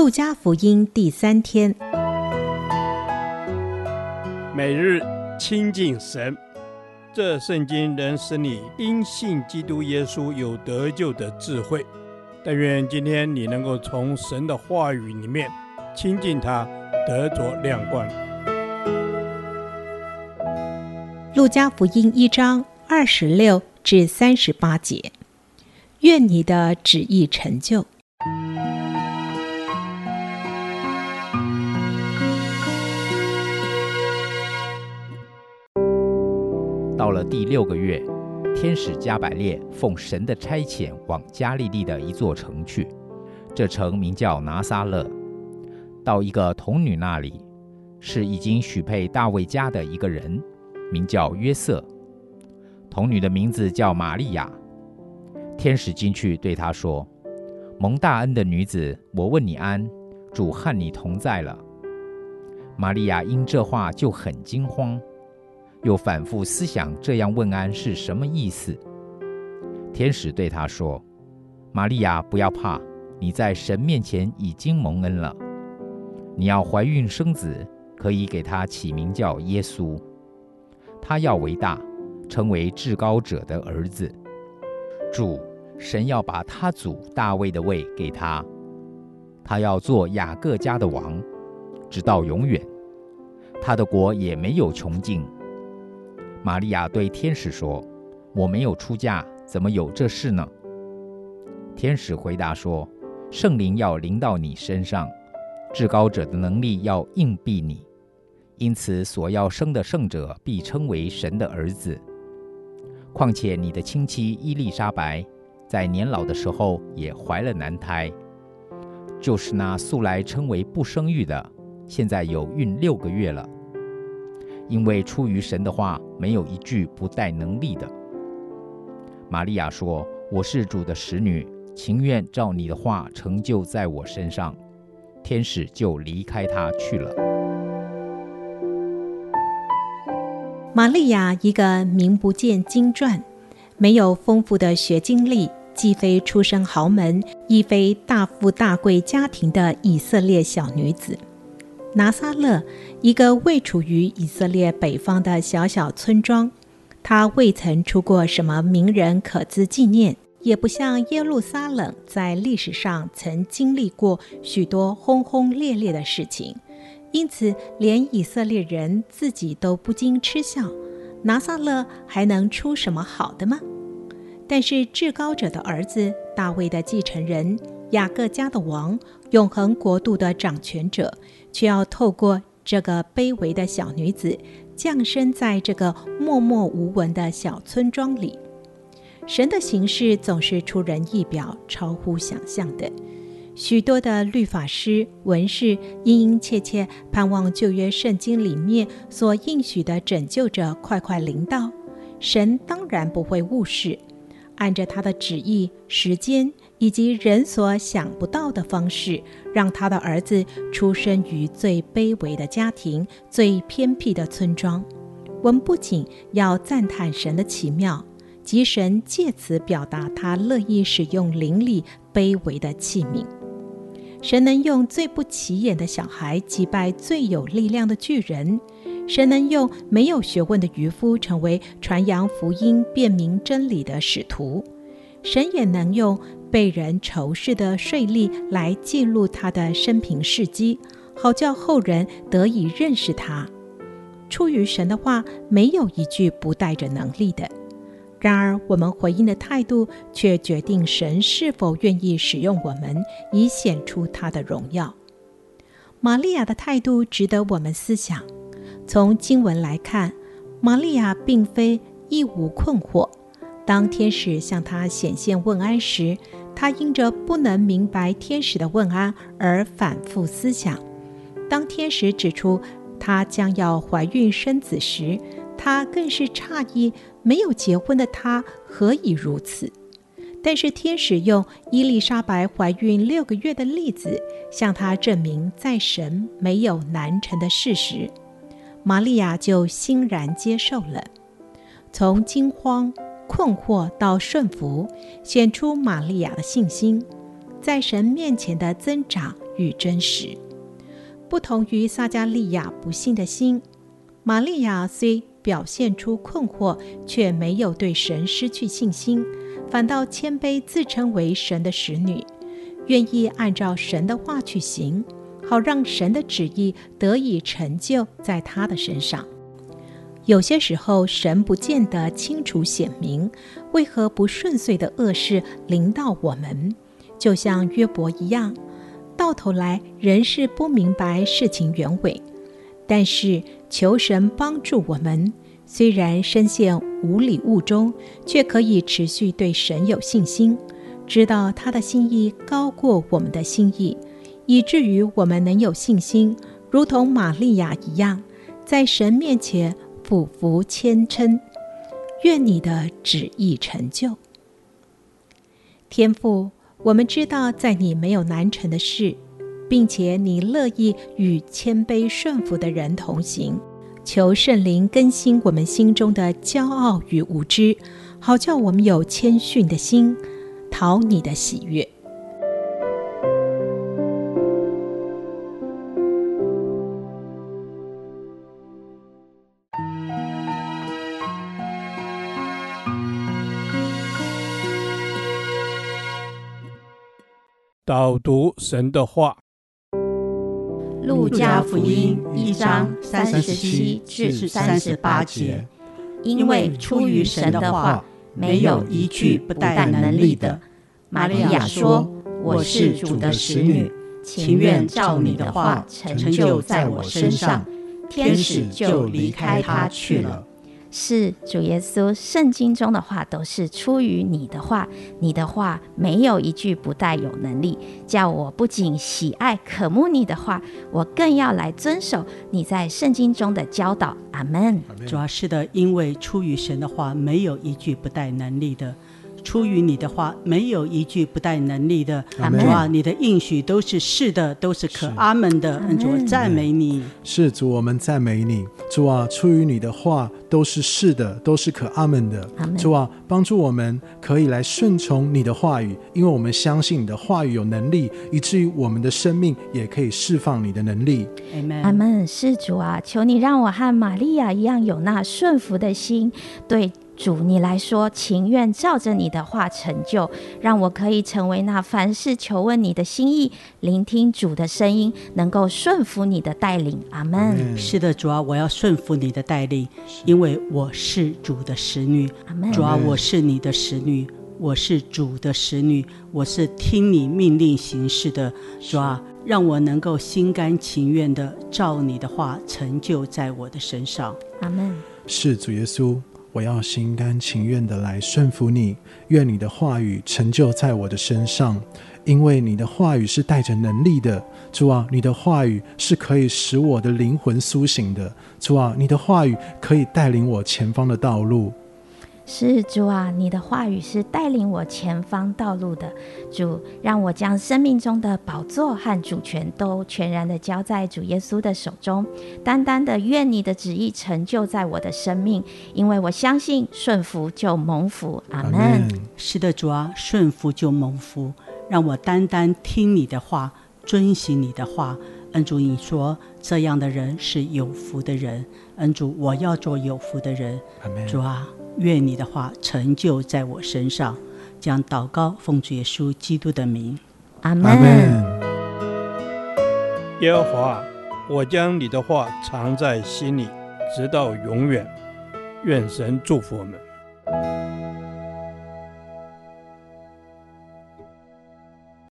路加福音第三天，每日亲近神，这圣经能使你因信基督耶稣有得救的智慧。但愿今天你能够从神的话语里面亲近他，得着亮光。路加福音一章二十六至三十八节，愿你的旨意成就。到了第六个月，天使加百列奉神的差遣往加利利的一座城去，这城名叫拿撒勒，到一个童女那里，是已经许配大卫家的一个人，名叫约瑟。童女的名字叫玛利亚。天使进去对她说：“蒙大恩的女子，我问你安，主和你同在了。”玛利亚因这话就很惊慌。又反复思想这样问安是什么意思。天使对他说：“玛利亚，不要怕，你在神面前已经蒙恩了。你要怀孕生子，可以给他起名叫耶稣。他要为大，成为至高者的儿子。主神要把他祖大卫的位给他，他要做雅各家的王，直到永远。他的国也没有穷尽。”玛利亚对天使说：“我没有出嫁，怎么有这事呢？”天使回答说：“圣灵要临到你身上，至高者的能力要应庇你，因此所要生的圣者必称为神的儿子。况且你的亲戚伊丽莎白，在年老的时候也怀了男胎，就是那素来称为不生育的，现在有孕六个月了。”因为出于神的话，没有一句不带能力的。玛利亚说：“我是主的使女，情愿照你的话成就在我身上。”天使就离开她去了。玛利亚，一个名不见经传、没有丰富的学经历，既非出身豪门，亦非大富大贵家庭的以色列小女子。拿撒勒，一个位处于以色列北方的小小村庄，它未曾出过什么名人可资纪念，也不像耶路撒冷在历史上曾经历过许多轰轰烈烈的事情，因此连以色列人自己都不禁嗤笑：拿撒勒还能出什么好的吗？但是至高者的儿子，大卫的继承人。雅各家的王，永恒国度的掌权者，却要透过这个卑微的小女子，降生在这个默默无闻的小村庄里。神的形式总是出人意表，超乎想象的。许多的律法师、文士，殷殷切切盼望旧约圣经里面所应许的拯救者快快临到。神当然不会误事，按着他的旨意、时间。以及人所想不到的方式，让他的儿子出生于最卑微的家庭、最偏僻的村庄。我们不仅要赞叹神的奇妙，即神借此表达他乐意使用灵里卑微的器皿。神能用最不起眼的小孩击败最有力量的巨人，神能用没有学问的渔夫成为传扬福音、辨明真理的使徒。神也能用被人仇视的税吏来记录他的生平事迹，好叫后人得以认识他。出于神的话，没有一句不带着能力的。然而，我们回应的态度却决定神是否愿意使用我们，以显出他的荣耀。玛利亚的态度值得我们思想。从经文来看，玛利亚并非一无困惑。当天使向他显现问安时，他因着不能明白天使的问安而反复思想。当天使指出他将要怀孕生子时，他更是诧异，没有结婚的他何以如此？但是天使用伊丽莎白怀孕六个月的例子，向他证明在神没有难成的事实，玛利亚就欣然接受了，从惊慌。困惑到顺服，显出玛利亚的信心，在神面前的增长与真实。不同于撒迦利亚不信的心，玛利亚虽表现出困惑，却没有对神失去信心，反倒谦卑自称为神的使女，愿意按照神的话去行，好让神的旨意得以成就在她的身上。有些时候，神不见得清楚显明，为何不顺遂的恶事临到我们，就像约伯一样，到头来仍是不明白事情原委。但是求神帮助我们，虽然深陷无礼物中，却可以持续对神有信心，知道他的心意高过我们的心意，以至于我们能有信心，如同玛利亚一样，在神面前。俯伏谦称，愿你的旨意成就。天父，我们知道在你没有难成的事，并且你乐意与谦卑顺服的人同行。求圣灵更新我们心中的骄傲与无知，好叫我们有谦逊的心，讨你的喜悦。导读神的话，《路加福音》一章三十七至三十八节，因为出于神的话，没有一句不带能力的。玛利亚说：“我是主的使女，情愿照你的话成就在我身上。”天使就离开她去了。是主耶稣，圣经中的话都是出于你的话，你的话没有一句不带有能力，叫我不仅喜爱渴慕你的话，我更要来遵守你在圣经中的教导。阿门。主要是的，因为出于神的话，没有一句不带能力的。出于你的话，没有一句不带能力的。主啊，你的应许都是是的，都是可阿门的。主，赞美你。是主，我们赞美你。主啊，出于你的话都是是的，都是可阿门的。主啊，帮助我们可以来顺从你的话语，因为我们相信你的话语有能力，以至于我们的生命也可以释放你的能力。阿门。阿门。是主啊，求你让我和玛利亚一样有那顺服的心，对。主，你来说，情愿照着你的话成就，让我可以成为那凡事求问你的心意，聆听主的声音，能够顺服你的带领。阿门。是的，主啊，我要顺服你的带领，因为我是主的使女。阿门。主啊，我是你的使女，我是主的使女，我是听你命令行事的。主啊，让我能够心甘情愿的照你的话成就在我的身上。阿门。是主耶稣。我要心甘情愿的来顺服你，愿你的话语成就在我的身上，因为你的话语是带着能力的。主啊，你的话语是可以使我的灵魂苏醒的。主啊，你的话语可以带领我前方的道路。是主啊，你的话语是带领我前方道路的。主，让我将生命中的宝座和主权都全然的交在主耶稣的手中，单单的愿你的旨意成就在我的生命，因为我相信顺服就蒙福。阿门。是的，主啊，顺服就蒙福，让我单单听你的话，遵行你的话。恩主，你说这样的人是有福的人。恩主，我要做有福的人。阿门。主啊。愿你的话成就在我身上，将祷告奉主耶稣基督的名，阿门。耶和华，我将你的话藏在心里，直到永远。愿神祝福我们。